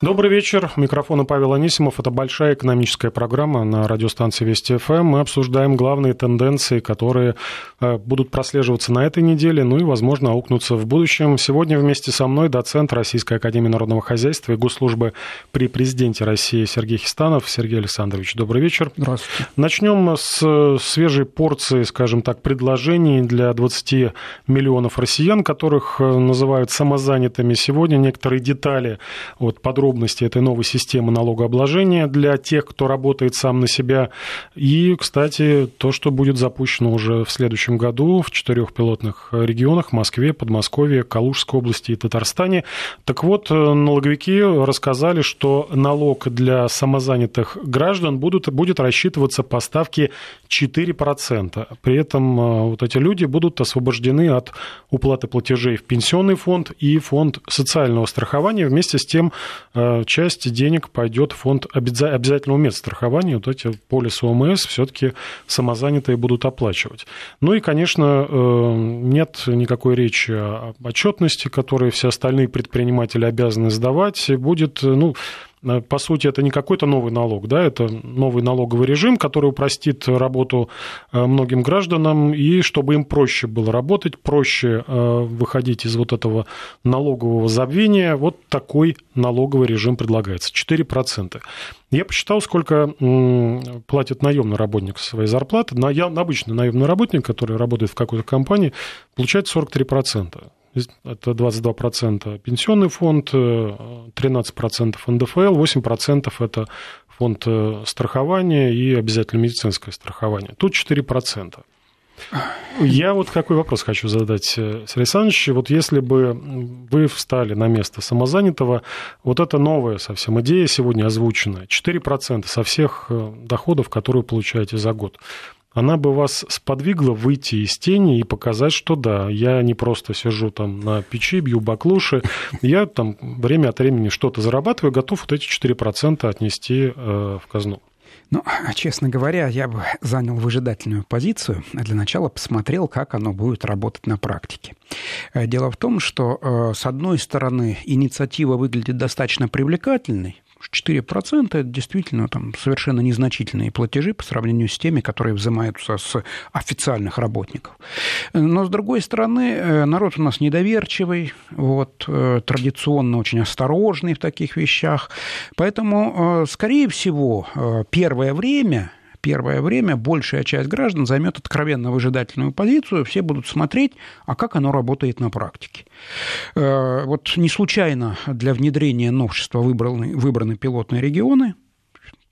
Добрый вечер. Микрофон Павел Анисимов. Это большая экономическая программа на радиостанции Вести ФМ. Мы обсуждаем главные тенденции, которые э, будут прослеживаться на этой неделе, ну и, возможно, аукнутся в будущем. Сегодня вместе со мной доцент Российской Академии Народного Хозяйства и Госслужбы при президенте России Сергей Хистанов. Сергей Александрович, добрый вечер. Здравствуйте. Начнем с свежей порции, скажем так, предложений для 20 миллионов россиян, которых э, называют самозанятыми. Сегодня некоторые детали вот, подробно подробности этой новой системы налогообложения для тех, кто работает сам на себя. И, кстати, то, что будет запущено уже в следующем году в четырех пилотных регионах – Москве, Подмосковье, Калужской области и Татарстане. Так вот, налоговики рассказали, что налог для самозанятых граждан будут, будет рассчитываться по ставке 4%. При этом э, вот эти люди будут освобождены от уплаты платежей в пенсионный фонд и фонд социального страхования. Вместе с тем Э, часть денег пойдет в фонд обязательного медстрахования. Вот эти полисы ОМС все-таки самозанятые будут оплачивать. Ну и, конечно, э, нет никакой речи о отчетности, которые все остальные предприниматели обязаны сдавать. Будет, ну, Э, по сути, это не какой-то новый налог, да, это новый налоговый режим, который упростит работу э, многим гражданам, и чтобы им проще было работать, проще э, выходить из вот этого налогового забвения, вот такой налоговый режим предлагается, 4%. Я посчитал, сколько платит наемный работник своей зарплаты. На, обычный наемный работник, который работает в какой-то компании, получает 43% это 22% пенсионный фонд, 13% НДФЛ, 8% это фонд э, страхования и обязательно медицинское страхование. Тут 4%. Я вот какой вопрос хочу задать, э, Сергей Александрович. Вот если бы вы встали на место самозанятого, вот эта новая совсем идея сегодня озвучена, 4% со всех э, доходов, которые вы получаете за год она бы вас сподвигла выйти из тени и показать, что да, я не просто сижу там на печи, бью баклуши, я там время от времени что-то зарабатываю, готов вот эти 4% отнести э, в казну. Ну, честно говоря, я бы занял выжидательную позицию, а для начала посмотрел, как оно будет работать на практике. Э, дело в том, что, э, с одной стороны, инициатива выглядит достаточно привлекательной, 4% это действительно там, совершенно незначительные платежи по сравнению с теми, которые взимаются с официальных работников. Но, с другой стороны, э, народ у нас недоверчивый, вот, э, традиционно очень осторожный в таких вещах. Поэтому, э, скорее всего, первое время первое время большая часть граждан займет откровенно выжидательную позицию, все будут смотреть, а как оно работает на практике. Э, вот не случайно для внедрения новшества выбраны, выбраны пилотные регионы,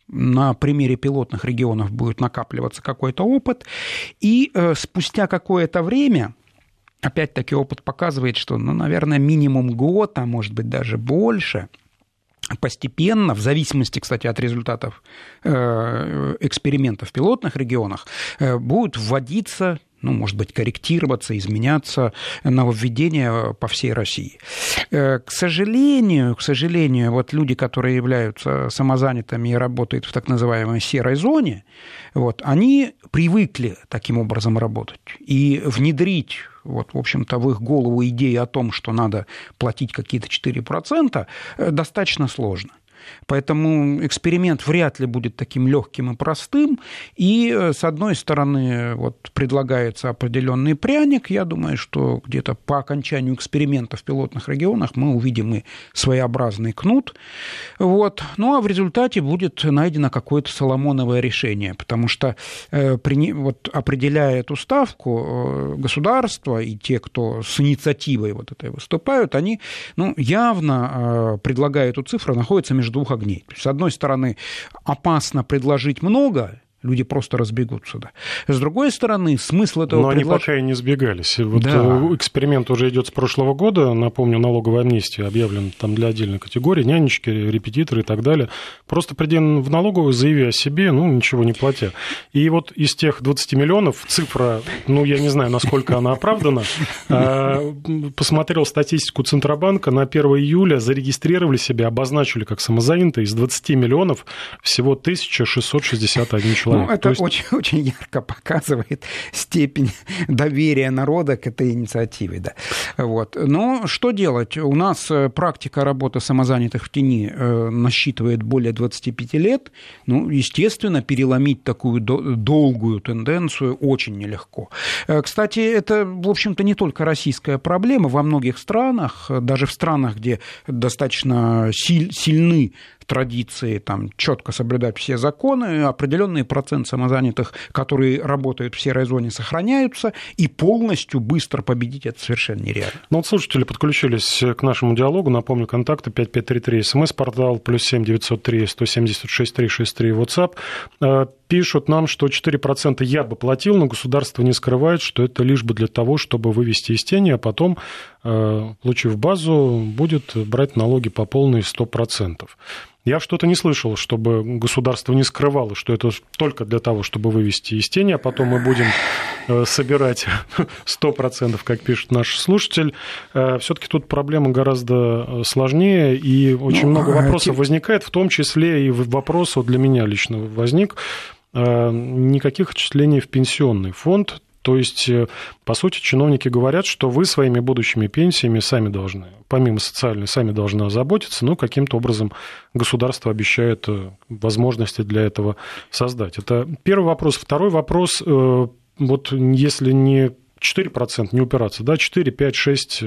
на примере пилотных регионов будет накапливаться какой-то опыт, и э, спустя какое-то время опять-таки опыт показывает, что, ну, наверное, минимум год, а может быть даже больше – постепенно, в зависимости, кстати, от результатов э, экспериментов в пилотных регионах, э, будут вводиться ну, может быть, корректироваться, изменяться нововведения по всей России. Э, к сожалению, к сожалению, вот люди, которые являются самозанятыми и работают в так называемой серой зоне, вот, они привыкли таким образом работать. И внедрить вот, в общем-то, в их голову идея о том, что надо платить какие-то 4%, э, достаточно сложно. Поэтому эксперимент вряд ли будет таким легким и простым. И, э, с одной стороны, вот предлагается определенный пряник. Я думаю, что где-то по окончанию эксперимента в пилотных регионах мы увидим и своеобразный кнут. Вот. Ну, а в результате будет найдено какое-то соломоновое решение, потому что э, вот, определяя эту ставку, э, государство и те, кто с инициативой вот этой выступают, они ну, явно, предлагая эту цифру, находятся между двух огней. С одной стороны, опасно предложить много, люди просто разбегутся. Да. С другой стороны, смысл этого... Но предлож... они пока и не сбегались. Вот да. Э, эксперимент уже идет с прошлого года. Напомню, налоговая амнистия объявлена там для отдельной категории, нянечки, репетиторы и так далее. Просто приди в налоговую, заяви о себе, ну, ничего не платя. И вот из тех 20 миллионов цифра, ну, я не знаю, насколько она оправдана, а, посмотрел статистику Центробанка, на 1 июля зарегистрировали себя, обозначили как самозанятые, из 20 миллионов всего 1661 человек Ну, это есть... очень, очень ярко показывает степень доверия народа к этой инициативе. Да. Вот. Но что делать? У нас э, практика работы самозанятых в тени э, насчитывает более 25 лет. Ну, естественно, переломить такую долгую тенденцию очень нелегко. Э, кстати, это, в общем-то, не только российская проблема. Во многих странах, даже в странах, где достаточно сильны традиции там, четко соблюдать все законы, определенный процент самозанятых, которые работают в серой зоне, сохраняются, и полностью быстро победить это совершенно нереально. Ну вот слушатели подключились к нашему диалогу. Напомню, контакты 5533, смс-портал, плюс 7 903 176 363, WhatsApp. Пишут нам, что 4% я бы платил, но государство не скрывает, что это лишь бы для того, чтобы вывести из тени, а потом, э, получив базу, будет брать налоги по полной 100%. Я что-то не слышал, чтобы государство не скрывало, что это только для того, чтобы вывести из тени, а потом мы будем э, собирать 100%, как пишет наш слушатель. Э, Все-таки тут проблема гораздо э, сложнее, и очень ну, много вопросов возникает, в том числе и вопрос вот для меня лично возник, никаких отчислений в пенсионный фонд, то есть, э, по сути, чиновники говорят, что вы своими будущими пенсиями сами должны, помимо социальной, сами должны озаботиться, но каким-то образом государство обещает э, возможности для этого создать. Это первый вопрос. Второй вопрос, э, вот если не 4% не упираться, да, 4, 5, 6,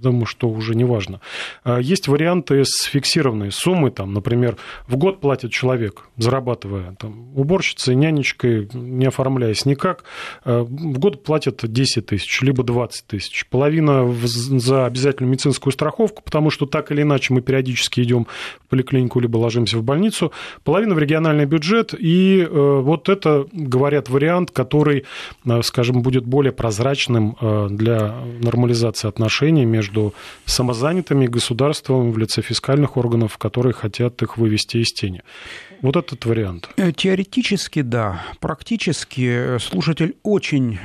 думаю, что уже не важно. А есть варианты с фиксированной суммой, там, например, в год платит человек, зарабатывая там, уборщицей, нянечкой, не оформляясь никак, а в год платят 10 тысяч, либо 20 тысяч. Половина за обязательную медицинскую страховку, потому что так или иначе мы периодически идем в поликлинику, либо ложимся в больницу, половина в региональный бюджет, и э, вот это, говорят, вариант, который, э, скажем, будет более прозрачным э, для нормализации отношений между самозанятыми и государством в лице фискальных органов, которые хотят их вывести из тени. Вот этот вариант. Э, теоретически, да. Практически э, слушатель очень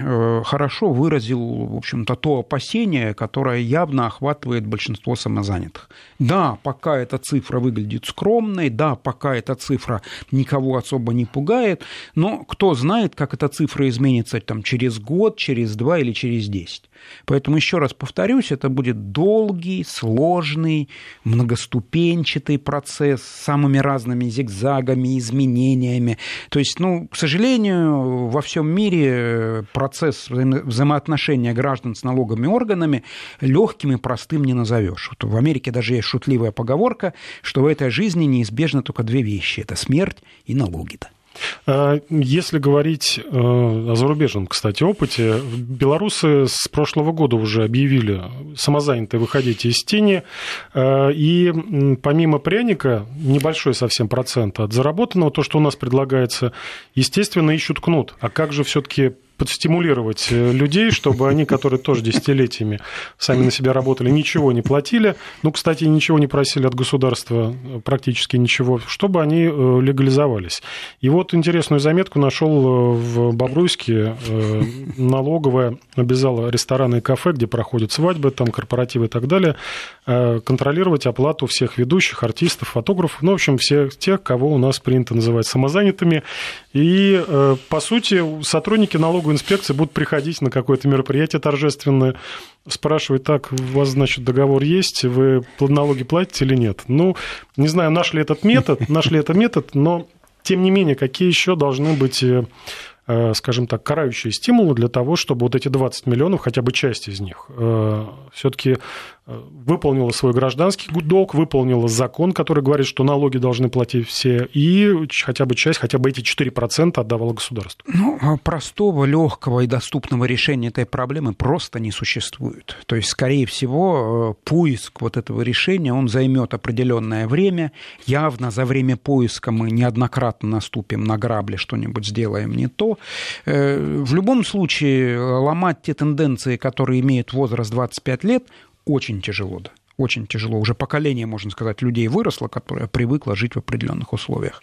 хорошо выразил, в общем-то, то опасение, которое явно охватывает большинство самозанятых. Да, пока эта цифра выглядит скромной, да, пока эта цифра никого особо не пугает, но кто знает, как эта цифра изменится там, через год, через два или через десять. Поэтому, еще раз повторюсь, это будет долгий, сложный, многоступенчатый процесс с самыми разными зигзагами, изменениями. То есть, ну, к сожалению, во всем мире процесс вза взаимоотношения граждан с налоговыми органами легким и простым не назовешь. Вот в Америке даже есть шутливая поговорка, что в этой жизни неизбежно только две вещи – это смерть и налоги-то. А, если говорить э, о зарубежном, кстати, опыте, белорусы с прошлого года уже объявили самозанятые выходите из тени, э, и помимо пряника, небольшой совсем процент от заработанного, то, что у нас предлагается, естественно, ищут кнут. А как же все-таки подстимулировать э, людей, чтобы они, которые тоже десятилетиями сами на себя работали, ничего не платили, ну, кстати, ничего не просили от государства, э, практически ничего, чтобы они э, легализовались. И вот интересную заметку нашел в Бобруйске. Налоговая обязала рестораны и кафе, где проходят свадьбы, там корпоративы и так далее, контролировать оплату всех ведущих, артистов, фотографов, ну, в общем, всех тех, кого у нас принято называть самозанятыми. И, по сути, сотрудники налоговой налоговой инспекции будут приходить на какое-то мероприятие торжественное, спрашивать, так, у вас, значит, договор есть, вы налоги платите или нет? Ну, не знаю, нашли этот метод, нашли этот метод, но, тем не менее, какие еще должны быть э, э, скажем так, карающие стимулы для того, чтобы вот эти 20 миллионов, хотя бы часть из них, э, все-таки выполнила свой гражданский долг, выполнила закон, который говорит, что налоги должны платить все, и хотя бы часть, хотя бы эти 4% отдавала государству. Ну, а простого, легкого и доступного решения этой проблемы просто не существует. То есть, скорее всего, э, поиск вот этого решения, он займет определенное время. Явно за время поиска мы неоднократно наступим на грабли, что-нибудь сделаем не то. Э, в любом случае, ломать те тенденции, которые имеют возраст 25 лет, очень тяжело, да. Очень тяжело. Уже поколение, можно сказать, людей выросло, которое привыкло жить в определенных условиях.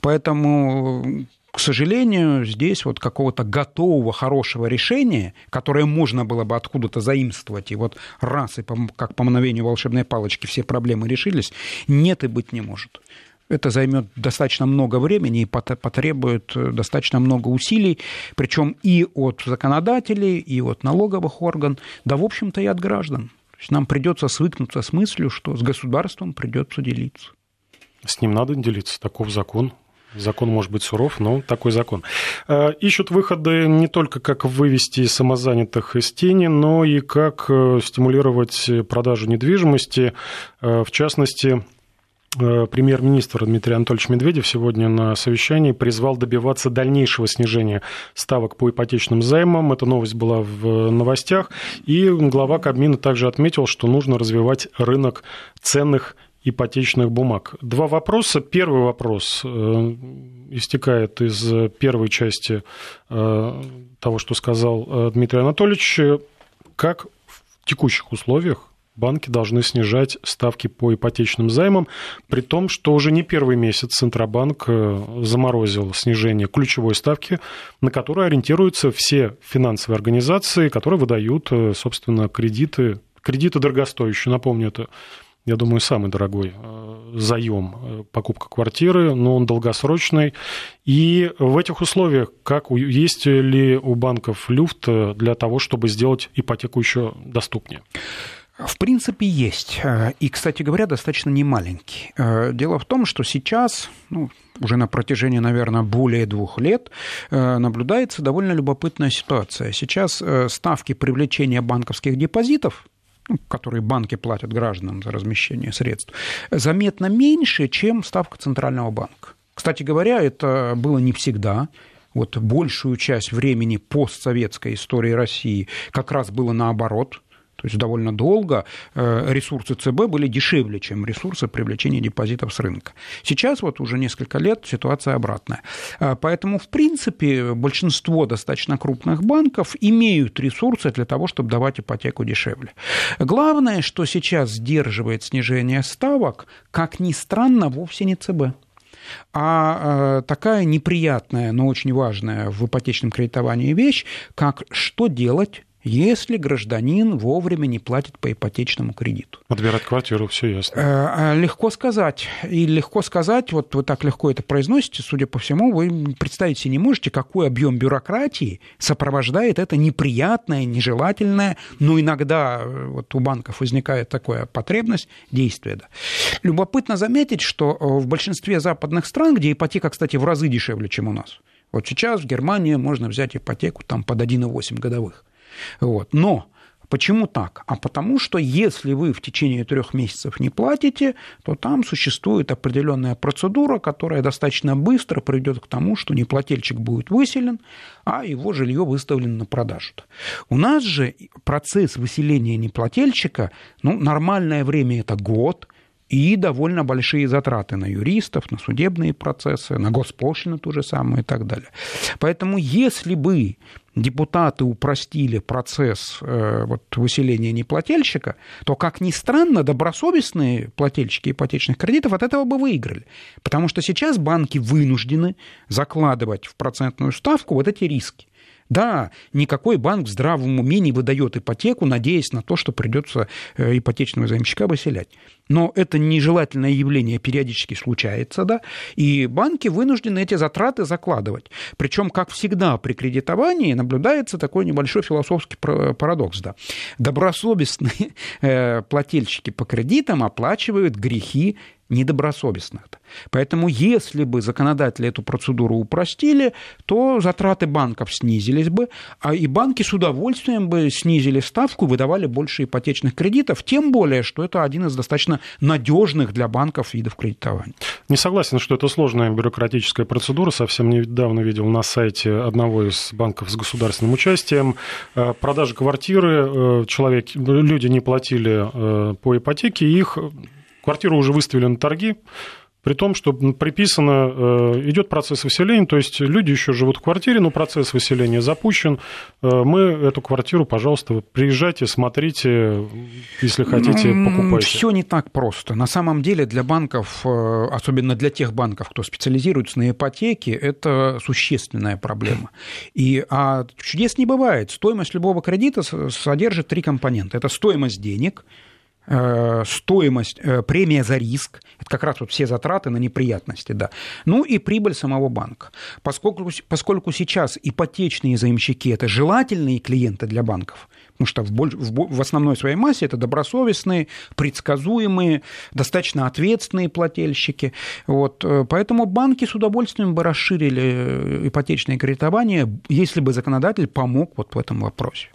Поэтому к сожалению, здесь вот какого-то готового хорошего решения, которое можно было бы откуда-то заимствовать, и вот раз, и как по мановению волшебной палочки все проблемы решились, нет и быть не может. Это займет достаточно много времени и потребует э, достаточно много усилий, причем и от законодателей, и от налоговых органов, да, в общем-то, и от граждан. То есть нам придется свыкнуться с мыслью, что с государством придется делиться. С ним надо делиться, таков закон. Закон может быть суров, но такой закон. Э, ищут выходы не только как вывести самозанятых из тени, но и как э, стимулировать продажу недвижимости. В частности, Э, премьер-министр Дмитрий Анатольевич Медведев сегодня на совещании призвал добиваться дальнейшего снижения ставок по ипотечным займам. Эта новость была в новостях. И глава Кабмина также отметил, что нужно развивать рынок ценных ипотечных бумаг. Два вопроса. Первый вопрос э, истекает из первой части э, того, что сказал Дмитрий Анатольевич. Как в текущих условиях банки должны снижать ставки по ипотечным займам, при том, что уже не первый месяц Центробанк э, заморозил снижение ключевой ставки, на которую ориентируются все финансовые организации, которые выдают, э, собственно, кредиты, кредиты дорогостоящие. Напомню, это я думаю, самый дорогой э, заем, покупка квартиры, но он долгосрочный. И в этих условиях как, есть ли у банков люфт для того, чтобы сделать ипотеку еще доступнее? В принципе, есть. Э, и, кстати говоря, достаточно немаленький. Э, дело в том, что сейчас, ну, уже на протяжении, наверное, более двух лет э, наблюдается довольно любопытная ситуация. Сейчас ставки привлечения банковских депозитов ну, которые банки платят гражданам за размещение средств, заметно меньше, чем ставка Центрального банка. Кстати говоря, это было не всегда. Вот большую часть времени постсоветской истории России как раз было наоборот – то есть довольно долго э, ресурсы ЦБ были дешевле, чем ресурсы привлечения депозитов с рынка. Сейчас вот уже несколько лет ситуация обратная. Э, поэтому, в принципе, большинство достаточно крупных банков имеют ресурсы для того, чтобы давать ипотеку дешевле. Главное, что сейчас сдерживает снижение ставок, как ни странно, вовсе не ЦБ а э, такая неприятная, но очень важная в ипотечном кредитовании вещь, как что делать если гражданин вовремя не платит по ипотечному кредиту. Отбирать квартиру, все ясно. Э, а легко сказать. И легко сказать, вот вы так легко это произносите, судя по всему, вы представить себе не можете, какой объем бюрократии сопровождает это неприятное, нежелательное, но иногда э, вот у банков возникает такая потребность действия. Да. Любопытно заметить, что э, в большинстве западных стран, где ипотека, кстати, в разы дешевле, чем у нас, вот сейчас в Германии можно взять ипотеку там под 1,8 годовых. Вот. Но Почему так? А потому что если вы в течение трех месяцев не платите, то там существует определенная процедура, которая достаточно быстро приведет к тому, что неплательщик будет выселен, а его жилье выставлено на продажу. У нас же процесс выселения неплательщика, ну, нормальное время это год, и довольно большие затраты на юристов, на судебные процессы, на госпошлину ту же самую и так далее. Поэтому если бы депутаты упростили процесс э, вот, выселения неплательщика, то, как ни странно, добросовестные плательщики ипотечных кредитов от этого бы выиграли. Потому что сейчас банки вынуждены закладывать в процентную ставку вот эти риски. Да, никакой банк в здравом уме не выдает ипотеку, надеясь на то, что придется э, ипотечного заемщика выселять. Но это нежелательное явление периодически случается, да, и банки вынуждены эти затраты закладывать. Причем, как всегда, при кредитовании наблюдается такой небольшой философский парадокс. Да. Добросовестные э, плательщики по кредитам оплачивают грехи недобросовестных. Поэтому если бы законодатели эту процедуру упростили, то затраты банков снизились бы, а и банки с удовольствием бы снизили ставку, выдавали больше ипотечных кредитов, тем более, что это один из достаточно надежных для банков видов кредитования. Не согласен, что это сложная бюрократическая процедура. Совсем недавно видел на сайте одного из банков с государственным участием э, продажа квартиры, э, человек, люди не платили э, по ипотеке, их Квартиру уже выставили на торги, при том, что приписано, э, идет процесс выселения, то есть люди еще живут в квартире, но процесс выселения запущен. Э, мы эту квартиру, пожалуйста, приезжайте, смотрите, если хотите, покупайте. Все не так просто. На самом деле для банков, э, особенно для тех банков, кто специализируется на ипотеке, это существенная проблема. И, а чудес не бывает. Стоимость любого кредита содержит три компонента. Это стоимость денег – стоимость, э, премия за риск, это как раз вот все затраты на неприятности, да, ну и прибыль самого банка. Поскольку, поскольку сейчас ипотечные заемщики – это желательные клиенты для банков, потому что в, больш... в основной своей массе это добросовестные, предсказуемые, достаточно ответственные плательщики. Вот. Э, поэтому банки с удовольствием бы расширили э, ипотечное кредитование, если бы законодатель помог вот в этом вопросе.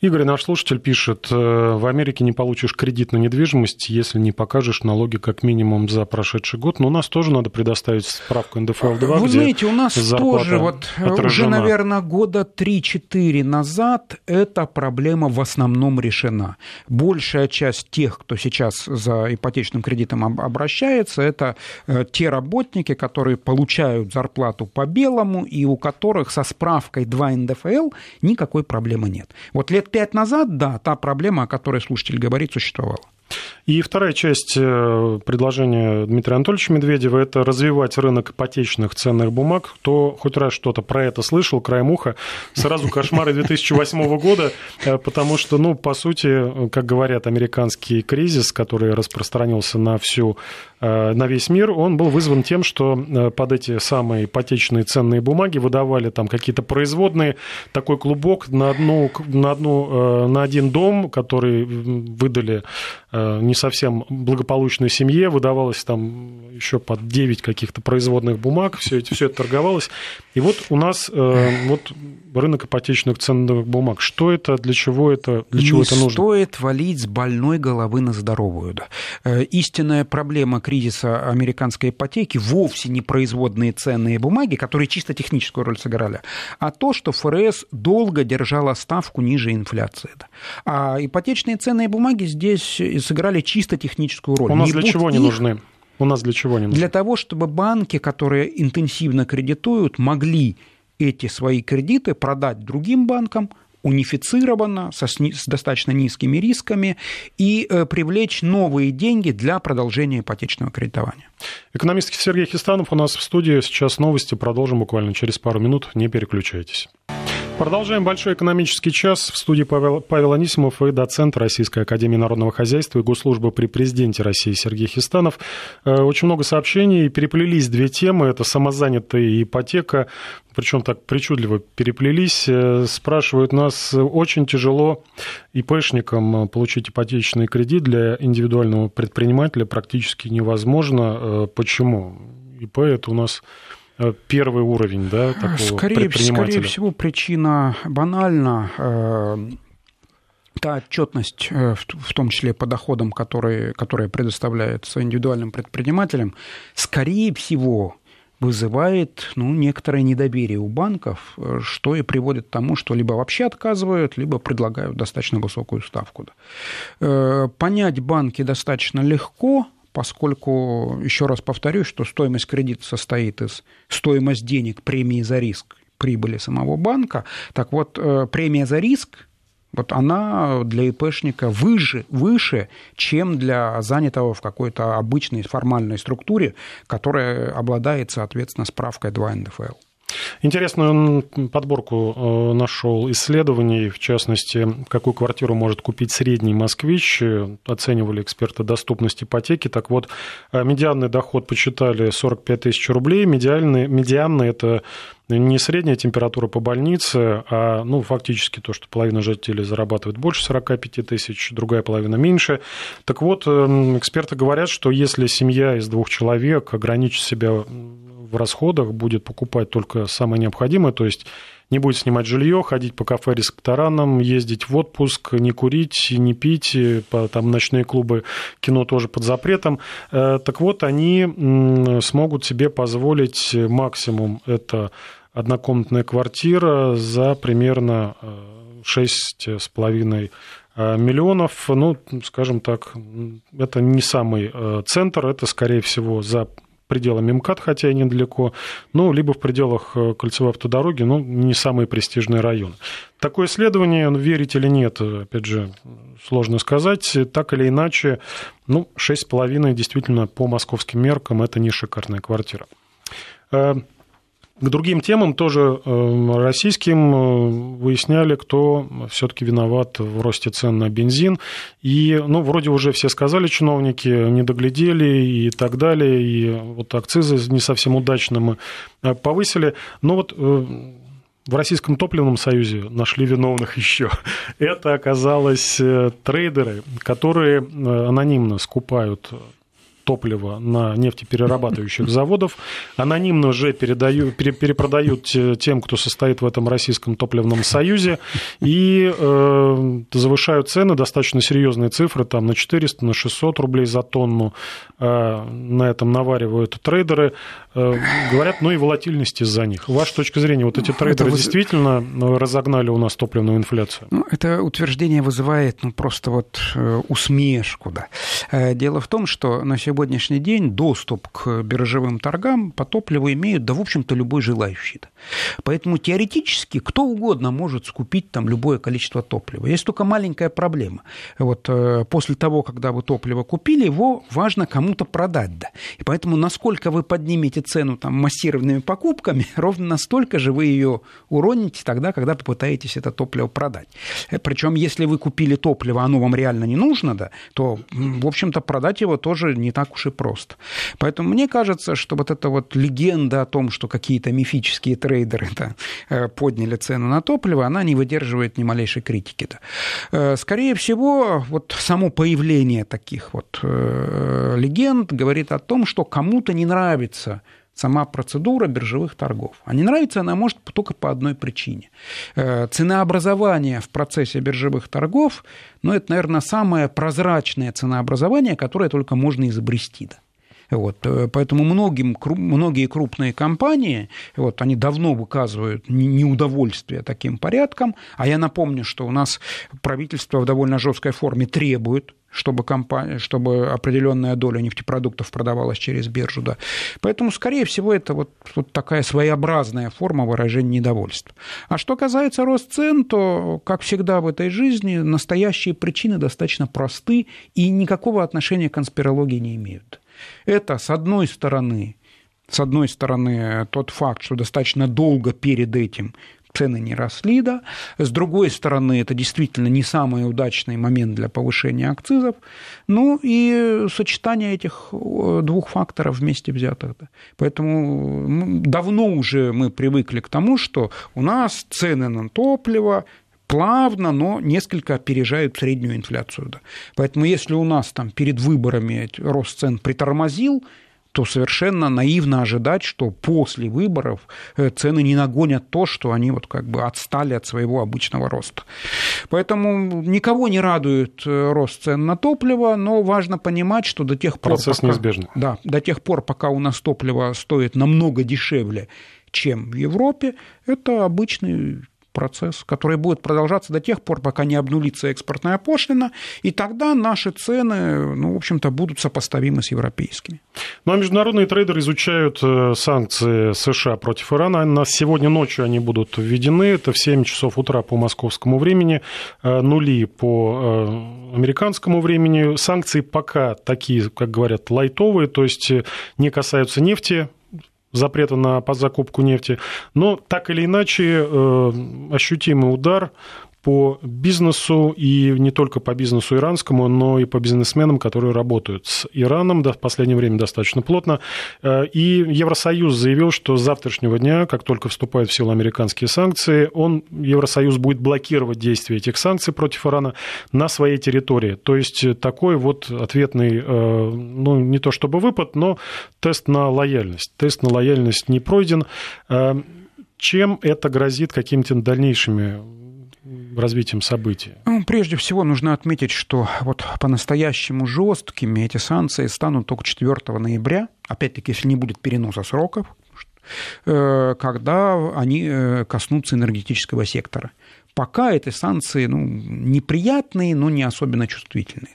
Игорь, наш слушатель пишет, э, в Америке не получишь кредит на недвижимость, если не покажешь налоги как минимум за прошедший год. Но у нас тоже надо предоставить справку НДФЛ-2, Вы знаете, у нас тоже вот отражена. уже, наверное, года 3-4 назад эта проблема в основном решена. Большая часть тех, кто сейчас за ипотечным кредитом обращается, это э, те работники, которые получают зарплату по белому и у которых со справкой 2 НДФЛ никакой проблемы нет. Вот лет пять назад, да, та проблема, о которой слушатель говорит, существовала. И вторая часть э, предложения Дмитрия Анатольевича Медведева – это развивать рынок ипотечных ценных бумаг. Кто хоть раз что-то про это слышал, краем уха, сразу кошмары 2008 года, э, потому что, ну, по сути, как говорят, американский кризис, который распространился на всю Э, на весь мир, он был вызван тем, что э, под эти самые ипотечные ценные бумаги выдавали там какие-то производные, такой клубок на, одну, на, одну, э, на один дом, который выдали не совсем благополучной семье, выдавалось там еще под 9 каких-то производных бумаг, все это, все это торговалось. И вот у нас вот рынок ипотечных ценных бумаг. Что это, для чего это, для чего Не это нужно? стоит валить с больной головы на здоровую. Да. Истинная проблема кризиса американской ипотеки вовсе не производные ценные бумаги, которые чисто техническую роль сыграли, а то, что ФРС долго держала ставку ниже инфляции. А ипотечные ценные бумаги здесь сыграли чисто техническую роль. У нас не для чего их... не нужны? У нас для чего не нужны? Для того, чтобы банки, которые интенсивно кредитуют, могли эти свои кредиты продать другим банкам, унифицировано, со, с достаточно низкими рисками и э, привлечь новые деньги для продолжения ипотечного кредитования. Экономист Сергей Хистанов у нас в студии. Сейчас новости. Продолжим буквально через пару минут. Не переключайтесь. Продолжаем большой экономический час. В студии Павел, Павел Анисимов и доцент Российской Академии Народного Хозяйства и Госслужбы при президенте России Сергей Хистанов. Э, очень много сообщений. Переплелись две темы. Это самозанятая ипотека. Причем так причудливо переплелись. Э, спрашивают нас, очень тяжело ИПшникам получить ипотечный кредит для индивидуального предпринимателя. Практически невозможно. Э, почему? ИП это у нас первый уровень, да, такого скорее, скорее всего, причина банальна. Э, та отчетность, э, в том числе по доходам, которые, которые предоставляются индивидуальным предпринимателям, скорее всего, вызывает ну, некоторое недоверие у банков, что и приводит к тому, что либо вообще отказывают, либо предлагают достаточно высокую ставку. Понять банки достаточно легко, поскольку, еще раз повторюсь, что стоимость кредита состоит из стоимости денег, премии за риск, прибыли самого банка. Так вот, э, премия за риск вот она для ИПшника выше, выше, чем для занятого в какой-то обычной формальной структуре, которая обладает, соответственно, справкой 2 НДФЛ. Интересную подборку э, нашел исследований, в частности, какую квартиру может купить средний москвич. Оценивали эксперты доступность ипотеки. Так вот, э, медианный доход почитали 45 тысяч рублей. Медиальный, медианный – это не средняя температура по больнице, а ну, фактически то, что половина жителей зарабатывает больше 45 тысяч, другая половина меньше. Так вот, эм, эксперты говорят, что если семья из двух человек ограничит себя в расходах, будет покупать только самое необходимое, то есть не будет снимать жилье, ходить по кафе, ресторанам, ездить в отпуск, не курить, не пить, там ночные клубы, кино тоже под запретом. Э, так вот, они смогут себе позволить максимум это однокомнатная квартира за примерно 6,5 э, миллионов. Ну, скажем так, это не самый э, центр, это, скорее всего, за пределами МКАД, хотя и недалеко, ну, либо в пределах э, кольцевой автодороги, но не самый престижный район. Такое исследование, ну, верить или нет, опять же, сложно сказать. Так или иначе, ну, 6,5 действительно по московским меркам это не шикарная квартира. К другим темам тоже российским выясняли, кто все-таки виноват в росте цен на бензин. И, ну, вроде уже все сказали чиновники, не доглядели и так далее. И вот акцизы не совсем удачно мы повысили. Но вот в Российском топливном союзе нашли виновных еще. Это оказалось э, трейдеры, которые э, анонимно скупают топлива на нефтеперерабатывающих заводов, анонимно же передают, перепродают тем, кто состоит в этом Российском топливном союзе, и э, завышают цены, достаточно серьезные цифры, там на 400, на 600 рублей за тонну, э, на этом наваривают трейдеры. Э, говорят, ну и волатильность из-за них. Ваша точка зрения, вот эти ну, трейдеры это действительно ну, разогнали у нас топливную инфляцию? Ну, это утверждение вызывает ну, просто вот э, усмешку. Да. Э, дело в том, что на сегодня сегодняшний день доступ к биржевым торгам по топливу имеют, да, в общем-то, любой желающий. Поэтому теоретически кто угодно может скупить там любое количество топлива. Есть только маленькая проблема. Вот э, после того, когда вы топливо купили, его важно кому-то продать. Да. И поэтому насколько вы поднимете цену там, массированными покупками, ровно настолько же вы ее уроните тогда, когда попытаетесь это топливо продать. Э, Причем, если вы купили топливо, оно вам реально не нужно, да, то, в общем-то, продать его тоже не так так уж и просто. Поэтому мне кажется, что вот эта вот легенда о том, что какие-то мифические трейдеры -то э, подняли цену на топливо, она не выдерживает ни малейшей критики. -то. Э, скорее всего, вот само появление таких вот э, легенд говорит о том, что кому-то не нравится сама процедура биржевых торгов. А не нравится она может только по одной причине. Э, ценообразование в процессе биржевых торгов, ну, это, наверное, самое прозрачное ценообразование, которое только можно изобрести. Да. Вот, э, поэтому многим, многие крупные компании, вот, они давно выказывают неудовольствие таким порядком, а я напомню, что у нас правительство в довольно жесткой форме требует чтобы, компания, чтобы определенная доля нефтепродуктов продавалась через биржу. Да. Поэтому, скорее всего, это вот, вот такая своеобразная форма выражения недовольства. А что касается рост цен, то, как всегда в этой жизни, настоящие причины достаточно просты и никакого отношения к конспирологии не имеют. Это, с одной стороны, с одной стороны, тот факт, что достаточно долго перед этим цены не росли, да. С другой стороны, это действительно не самый удачный момент для повышения акцизов. Ну и сочетание этих двух факторов вместе взятых. Да. Поэтому давно уже мы привыкли к тому, что у нас цены на топливо плавно, но несколько опережают среднюю инфляцию. Да. Поэтому если у нас там перед выборами рост цен притормозил, то совершенно наивно ожидать, что после выборов э, цены не нагонят то, что они вот как бы отстали от своего обычного роста. Поэтому никого не радует э, рост цен на топливо, но важно понимать, что до тех пор... Процесс пока, неизбежный. Да, до тех пор, пока у нас топливо стоит намного дешевле, чем в Европе, это обычный процесс, который будет продолжаться до тех пор, пока не обнулится экспортная пошлина, и тогда наши цены, ну, в общем-то, будут сопоставимы с европейскими. Ну, а международные трейдеры изучают э, санкции США против Ирана. На сегодня ночью они будут введены. Это в 7 часов утра по московскому времени, э, нули по э, американскому времени. Санкции пока такие, как говорят, лайтовые, то есть не касаются нефти, запрета на закупку нефти. Но так или иначе э, ощутимый удар по бизнесу, и не только по бизнесу иранскому, но и по бизнесменам, которые работают с Ираном да, в последнее время достаточно плотно. Э, и Евросоюз заявил, что с завтрашнего дня, как только вступают в силу американские санкции, он, Евросоюз будет блокировать действие этих санкций против Ирана на своей территории. То есть такой вот ответный, э, ну, не то чтобы выпад, но тест на лояльность. Тест на лояльность не пройден. Э, чем это грозит какими-то дальнейшими развитием событий? Ну, прежде всего нужно отметить, что вот по-настоящему жесткими эти санкции станут только 4 ноября, опять-таки, если не будет переноса сроков, э, когда они э, коснутся энергетического сектора. Пока эти санкции ну, неприятные, но не особенно чувствительные.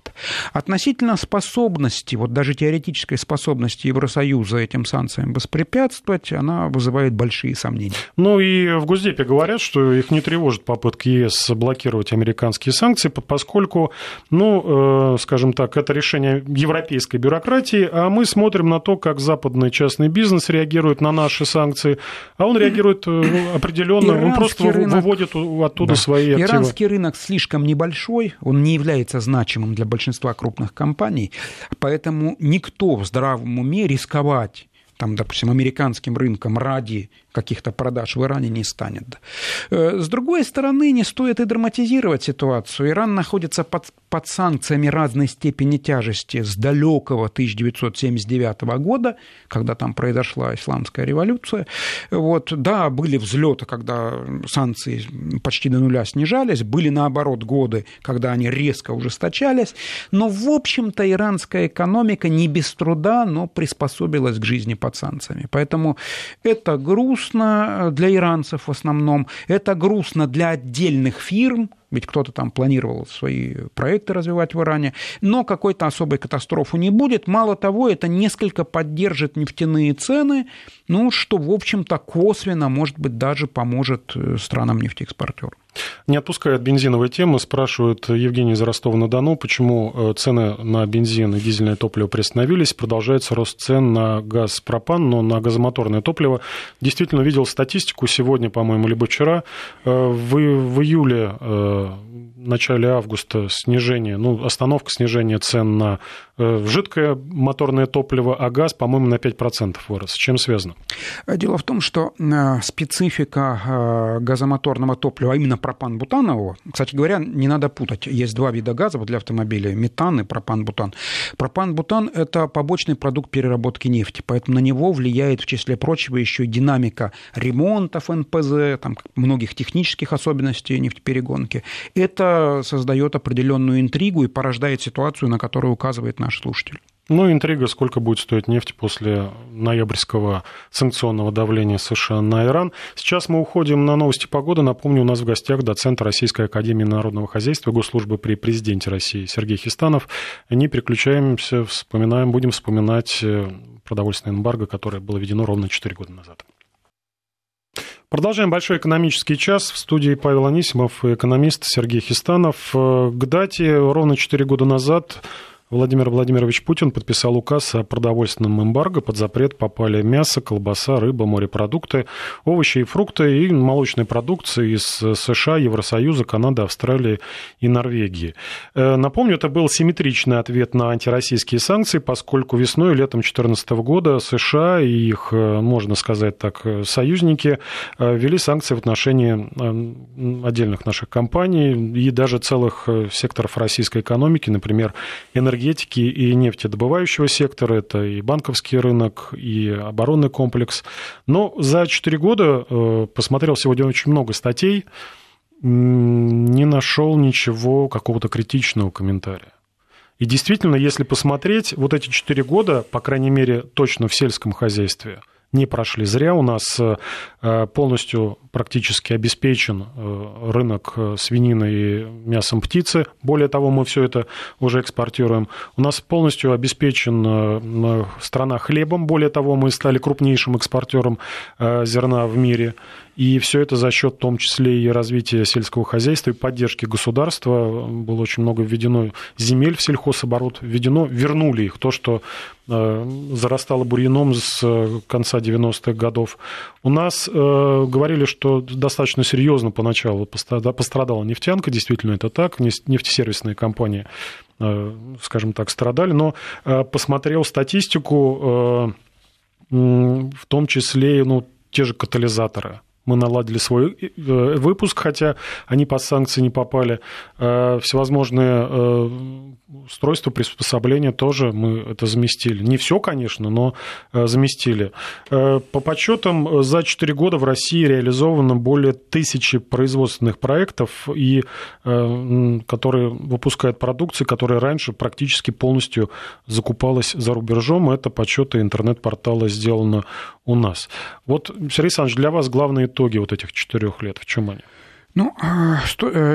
Относительно способности, вот даже теоретической способности Евросоюза этим санкциям воспрепятствовать, она вызывает большие сомнения. Ну и в Госдепе говорят, что их не тревожит попытки ЕС блокировать американские санкции, поскольку, ну, э, скажем так, это решение европейской бюрократии, а мы смотрим на то, как западный частный бизнес реагирует на наши санкции, а он реагирует э, определенно, он просто рынок... выводит оттуда да. свои активы. Иранский рынок слишком небольшой, он не является значимым для большинства крупных компаний, поэтому никто в здравом уме рисковать там, допустим, американским рынком ради каких-то продаж в Иране не станет. Э, с другой стороны, не стоит и драматизировать ситуацию. Иран находится под, под санкциями разной степени тяжести с далекого 1979 года, когда там произошла исламская революция. Вот, да, были взлеты, когда санкции почти до нуля снижались, были, наоборот, годы, когда они резко ужесточались, но, в общем-то, иранская экономика не без труда, но приспособилась к жизни под санкциями. Поэтому это груз, грустно для иранцев в основном, это грустно для отдельных фирм, ведь кто-то там планировал свои проекты развивать в Иране, но какой-то особой катастрофы не будет. Мало того, это несколько поддержит нефтяные цены, ну, что, в общем-то, косвенно, может быть, даже поможет э, странам-нефтеэкспортерам. Не отпуская бензиновой темы, спрашивают Евгений из Ростова-на-Дону, почему э, цены на бензин и дизельное топливо приостановились, продолжается рост цен на газ пропан, но на газомоторное топливо. Действительно, видел статистику сегодня, по-моему, либо вчера. Э, в, в июле в начале августа снижение, ну, остановка снижения цен на э, жидкое моторное топливо, а газ, по-моему, на 5% вырос. С чем связано? Дело в том, что э, специфика э, газомоторного топлива, а именно пропан-бутанового, кстати говоря, не надо путать, есть два вида газа для автомобилей, метан и пропан-бутан. Пропан-бутан – это побочный продукт переработки нефти, поэтому на него влияет, в числе прочего, еще и динамика ремонтов НПЗ, там, многих технических особенностей нефтеперегонки. Это создает определенную интригу и порождает ситуацию, на которую указывает наш слушатель. Ну, интрига, сколько будет стоить нефть после ноябрьского санкционного давления США на Иран. Сейчас мы уходим на новости погоды. Напомню, у нас в гостях доцент Российской Академии Народного Хозяйства Госслужбы при Президенте России Сергей Хистанов. Не переключаемся, вспоминаем, будем вспоминать э, продовольственное эмбарго, которое было введено ровно 4 года назад. Продолжаем большой экономический час. В студии Павел Анисимов и экономист Сергей Хистанов. Э, к дате ровно 4 года назад Владимир Владимирович Путин подписал указ о продовольственном эмбарго. Под запрет попали мясо, колбаса, рыба, морепродукты, овощи и фрукты и молочные продукции из США, Евросоюза, Канады, Австралии и Норвегии. Э, напомню, это был симметричный ответ на антироссийские санкции, поскольку весной и летом 2014 года США и их, э, можно сказать так, союзники э, ввели санкции в отношении отдельных наших компаний и даже целых секторов российской экономики, например, энергетики энергетики и нефтедобывающего сектора, это и банковский рынок, и оборонный комплекс. Но за 4 года, э, посмотрел сегодня очень много статей, не нашел ничего, какого-то критичного комментария. И действительно, если посмотреть, вот эти 4 года, по крайней мере, точно в сельском хозяйстве – не прошли зря. У нас э, полностью практически обеспечен э, рынок э, свинины и мясом птицы. Более того, мы все это уже экспортируем. У нас полностью обеспечен страна хлебом. Более того, мы стали крупнейшим экспортером зерна в мире. И все это за счет в том числе и развития сельского хозяйства и поддержки государства. Было очень много введено земель в сельхозоборот, введено, вернули их. То, что э, зарастало бурьяном с конца 90-х годов. У нас э, говорили, что достаточно серьезно поначалу пострадала нефтянка, действительно это так, нефтесервисные компании, э, скажем так, страдали, но посмотрел статистику, в том числе ну, те же катализаторы – мы наладили свой э, выпуск, хотя они под санкции не попали. Э, всевозможные э, устройства, приспособления тоже мы это заместили. Не все, конечно, но заместили. По подсчетам, за 4 года в России реализовано более тысячи производственных проектов, и, которые выпускают продукцию, которая раньше практически полностью закупалась за рубежом. Это подсчеты интернет-портала сделано у нас. Вот, Сергей Александрович, для вас главные итоги вот этих четырех лет? В чем они? Ну,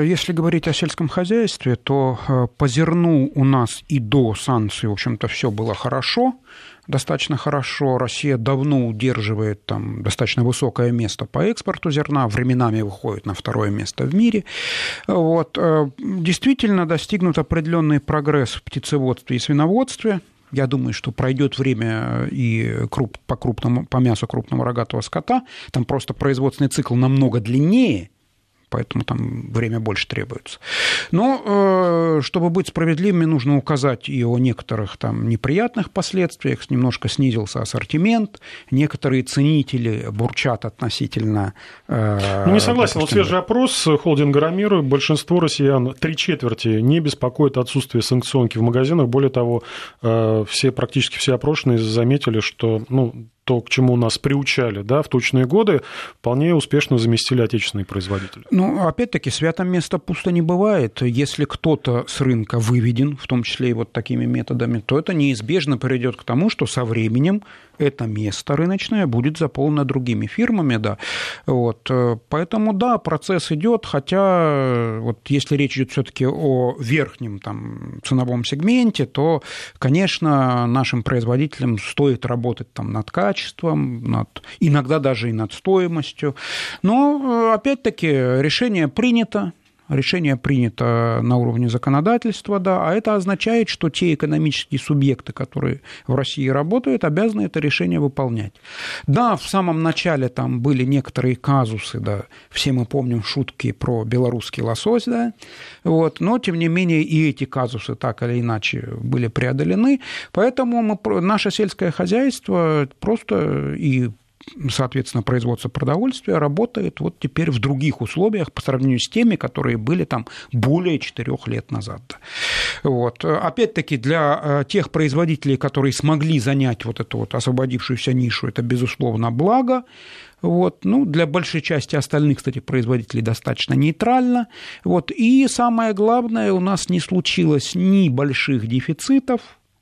если говорить о сельском хозяйстве, то по зерну у нас и до санкций, в общем-то, все было хорошо достаточно хорошо. Россия давно удерживает там достаточно высокое место по экспорту зерна, временами выходит на второе место в мире. Вот. Э, действительно достигнут определенный прогресс в птицеводстве и свиноводстве. Я думаю, что пройдет время и круп, по, крупному, по мясу крупного рогатого скота. Там просто производственный цикл намного длиннее, поэтому там время больше требуется. Но э, чтобы быть справедливыми, нужно указать и о некоторых там неприятных последствиях. Немножко снизился ассортимент, некоторые ценители бурчат относительно... Э, ну, не согласен. Вот свежий опрос холдинга «Рамир», большинство россиян, три четверти, не беспокоит отсутствие санкционки в магазинах. Более того, э, все, практически все опрошенные заметили, что ну, то, к чему нас приучали да, в точные годы, вполне успешно заместили отечественные производители. Ну, опять-таки, святом место пусто не бывает. Если кто-то с рынка выведен, в том числе и вот такими методами, то это неизбежно приведет к тому, что со временем это место рыночное будет заполнено другими фирмами, да. Вот. Поэтому, да, процесс идет, хотя вот если речь идет все-таки о верхнем там, ценовом сегменте, то, конечно, нашим производителям стоит работать там над качеством, над, иногда даже и над стоимостью. Но, опять-таки, решение принято, решение принято на уровне законодательства, да, а это означает, что те экономические субъекты, которые в России работают, обязаны это решение выполнять. Да, в самом начале там были некоторые казусы, да, все мы помним шутки про белорусский лосось, да, вот, но, тем не менее, и эти казусы так или иначе были преодолены, поэтому мы, наше сельское хозяйство просто и соответственно, производство продовольствия работает вот теперь в других условиях по сравнению с теми, которые были там более четырех лет назад. Вот. Опять-таки, для э, тех производителей, которые смогли занять вот эту вот освободившуюся нишу, это, безусловно, благо. Вот. Ну, для большей части остальных, кстати, производителей достаточно нейтрально. Вот. И самое главное, у нас не случилось ни больших дефицитов,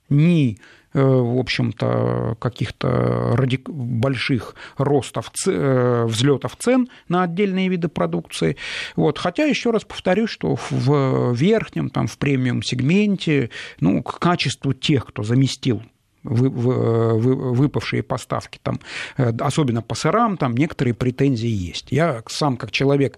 ни в общем-то, каких-то радик... больших ростов, э, взлетов цен на отдельные виды продукции. Вот. Хотя, еще раз повторюсь, что в верхнем, там, в премиум-сегменте, ну, к качеству тех, кто заместил выпавшие поставки, там, э, особенно по сырам, там некоторые претензии есть. Я сам, как человек,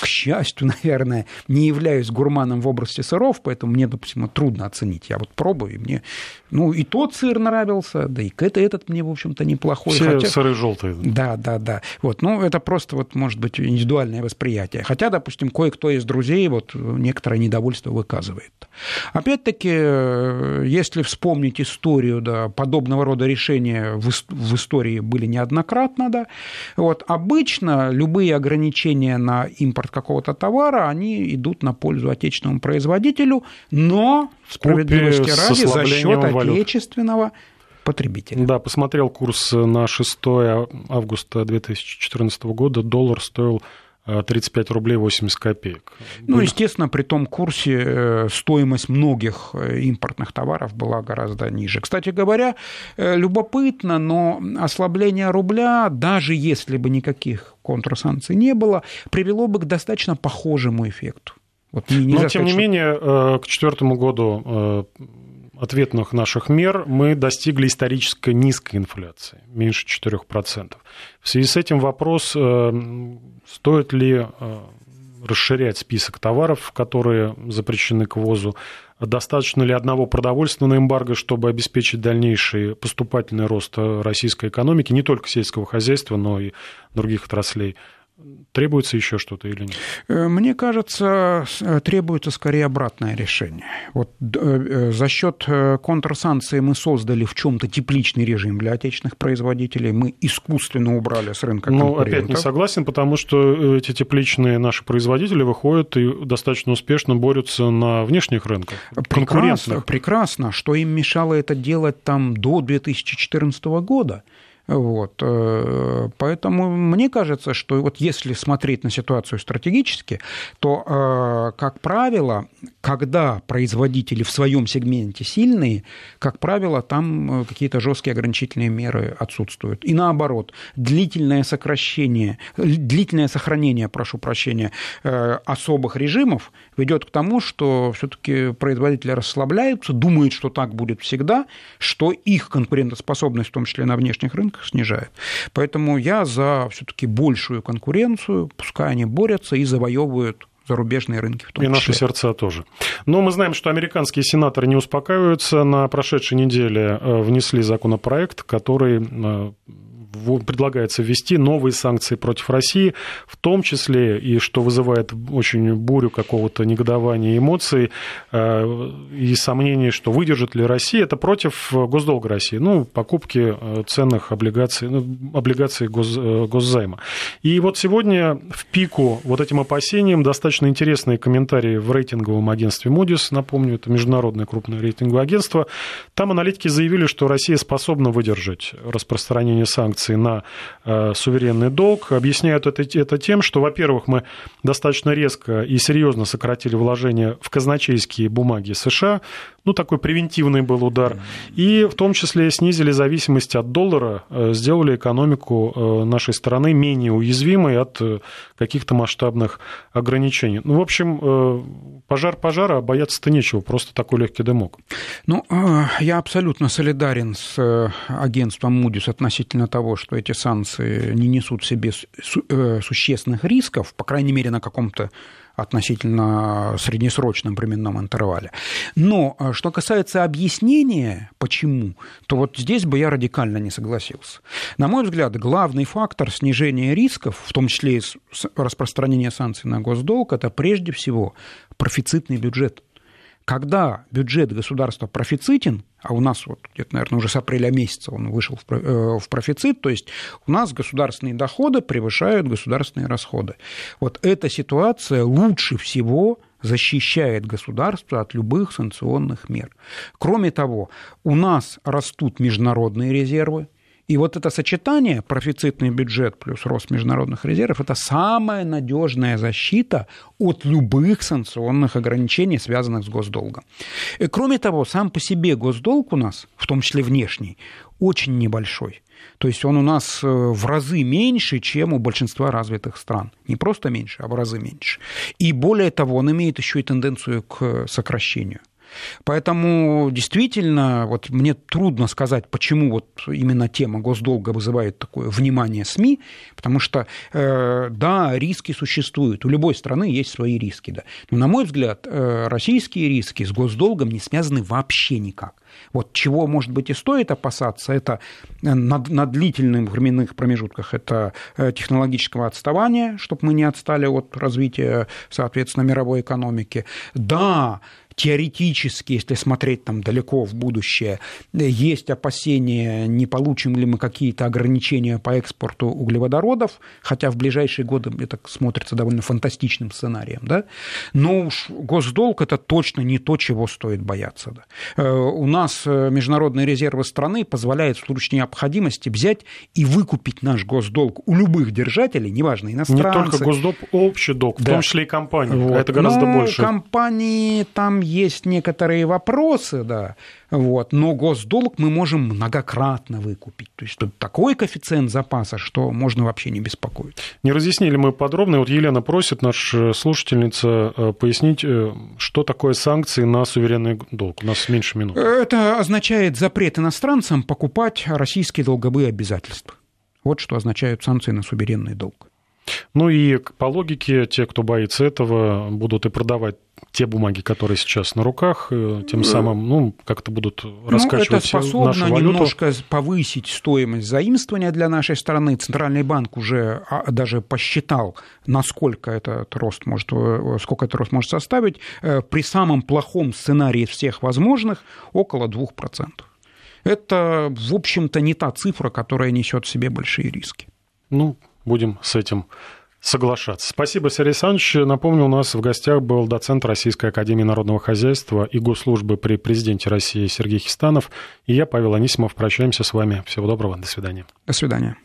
к счастью, наверное, не являюсь гурманом в области сыров, поэтому мне, допустим, трудно оценить. Я вот пробую, и мне, ну, и тот сыр нравился, да и это, этот мне, в общем-то, неплохой. Все хотя... сыры желтые. Да, да, да. Вот, ну, это просто, вот, может быть, индивидуальное восприятие. Хотя, допустим, кое-кто из друзей вот некоторое недовольство выказывает. Опять-таки, э, если вспомнить историю, да, подобного рода решения в, в истории были неоднократно, да, вот, обычно любые ограничения на импорт какого-то товара, они идут на пользу отечественному производителю, но справедливости ради за счет отечественного потребителя. Да, посмотрел курс на 6 августа 2014 года, доллар стоил 35 рублей 80 копеек. Ну, естественно, при том курсе э, стоимость многих э, импортных товаров была гораздо ниже. Кстати говоря, э, любопытно, но ослабление рубля, даже если бы никаких контрсанкций не было, привело бы к достаточно похожему эффекту. Вот Но, тем не менее, к четвертому году ответных наших мер мы достигли исторически низкой инфляции, меньше 4%. В связи с этим вопрос, э, стоит ли э, расширять список товаров, которые запрещены к ввозу, достаточно ли одного продовольственного эмбарго, чтобы обеспечить дальнейший поступательный рост российской экономики, не только сельского хозяйства, но и других отраслей. Требуется еще что-то или нет? Э, мне кажется, э, требуется скорее обратное решение. Вот э, за счет контрсанкций мы создали в чем-то тепличный режим для отечественных производителей, мы искусственно убрали с рынка Ну, опять не согласен, потому что эти тепличные наши производители выходят и достаточно успешно борются на внешних рынках. Прекрасно, прекрасно. Что им мешало это делать там до 2014 года? Вот. Э, поэтому мне кажется, что вот если смотреть на ситуацию стратегически, то, э, как правило, когда производители в своем сегменте сильные, как правило, там э, какие-то жесткие ограничительные меры отсутствуют. И наоборот, длительное сокращение, длительное сохранение, прошу прощения, особых режимов ведет к тому, что все-таки производители расслабляются, думают, что так будет всегда, что их конкурентоспособность, в том числе на внешних рынках, снижает. Поэтому я за все-таки большую конкуренцию, пускай они борются и завоевывают зарубежные рынки в том и числе. Наши сердца тоже. Но мы знаем, что американские сенаторы не успокаиваются. На прошедшей неделе э, внесли законопроект, который э, предлагается ввести новые санкции против России, в том числе, и что вызывает очень бурю какого-то негодования эмоций, э, и сомнений, что выдержит ли Россия, это против госдолга России, ну, покупки э, ценных облигаций, ну, облигаций гос, э, госзайма. И вот сегодня в пику вот этим опасениям достаточно интересные комментарии в рейтинговом агентстве Moody's, напомню, это международное крупное рейтинговое агентство. Там аналитики заявили, что Россия способна выдержать распространение санкций санкций на э, суверенный долг. Объясняют это, это тем, что, во-первых, мы достаточно резко и серьезно сократили вложения в казначейские бумаги США, ну, такой превентивный был удар, и в том числе снизили зависимость от доллара, э, сделали экономику э, нашей страны менее уязвимой от каких-то масштабных ограничений. Ну, в общем, пожар пожара, а бояться-то нечего, просто такой легкий дымок. Ну, я абсолютно солидарен с агентством Moody's относительно того, что эти санкции не несут в себе э, существенных рисков, по крайней мере, на каком-то относительно среднесрочном временном интервале. Но э, что касается объяснения, почему, то вот здесь бы я радикально не согласился. На мой взгляд, главный фактор снижения рисков, в том числе и распространения санкций на госдолг, это прежде всего профицитный бюджет. Когда бюджет государства профицитен, а у нас вот где-то, наверное, уже с апреля месяца он вышел в э, профицит, то есть у нас государственные доходы превышают государственные расходы. Вот эта ситуация лучше всего защищает государство от любых санкционных мер. Кроме того, у нас растут международные резервы, и вот это сочетание, профицитный бюджет плюс рост международных резервов, это самая надежная защита от любых санкционных ограничений, связанных с госдолгом. И кроме того, сам по себе госдолг у нас, в том числе внешний, очень небольшой. То есть он у нас э, в разы меньше, чем у большинства развитых стран. Не просто меньше, а в разы меньше. И более того, он имеет еще и тенденцию к сокращению. Поэтому действительно, вот мне трудно сказать, почему вот именно тема госдолга вызывает такое внимание СМИ, потому что, э, да, риски существуют, у любой страны есть свои риски, да. Но, на мой взгляд, э, российские риски с госдолгом не связаны вообще никак. Вот чего, может быть, и стоит опасаться, это на, на длительных временных промежутках это э, технологического отставания, чтобы мы не отстали от развития, соответственно, мировой экономики. Да, теоретически, если смотреть там далеко в будущее, есть опасения, не получим ли мы какие-то ограничения по экспорту углеводородов, хотя в ближайшие годы это смотрится довольно фантастичным сценарием, да? но уж госдолг – это точно не то, чего стоит бояться. Да? Э, у нас э, международные резервы страны позволяют в случае необходимости взять и выкупить наш госдолг у любых держателей, неважно, иностранцы. Не только госдолг, общий долг, в да. том числе и компании. Вот. Это гораздо но больше. Компании там есть некоторые вопросы, да, вот, но госдолг мы можем многократно выкупить. То есть тут такой коэффициент запаса, что можно вообще не беспокоить. Не разъяснили мы подробно. Вот Елена просит, наша слушательница, э, пояснить, э, что такое санкции на суверенный долг. У нас меньше минут. Это означает запрет иностранцам покупать российские долговые обязательства. Вот что означают санкции на суверенный долг. Ну и по логике, те, кто боится этого, будут и продавать те бумаги, которые сейчас на руках, э, тем самым ну, как-то будут раскачивать ну, это способно нашу валюту. немножко повысить стоимость заимствования для нашей страны. Центральный банк уже а, даже посчитал, насколько этот рост может, э, сколько этот рост может составить. Э, при самом плохом сценарии всех возможных около 2%. Это, в общем-то, не та цифра, которая несет в себе большие риски. Ну, будем с этим соглашаться. Спасибо, Сергей Александрович. Напомню, у нас в гостях был доцент Российской Академии Народного Хозяйства и Госслужбы при президенте России Сергей Хистанов. И я, Павел Анисимов, прощаемся с вами. Всего доброго, до свидания. До свидания.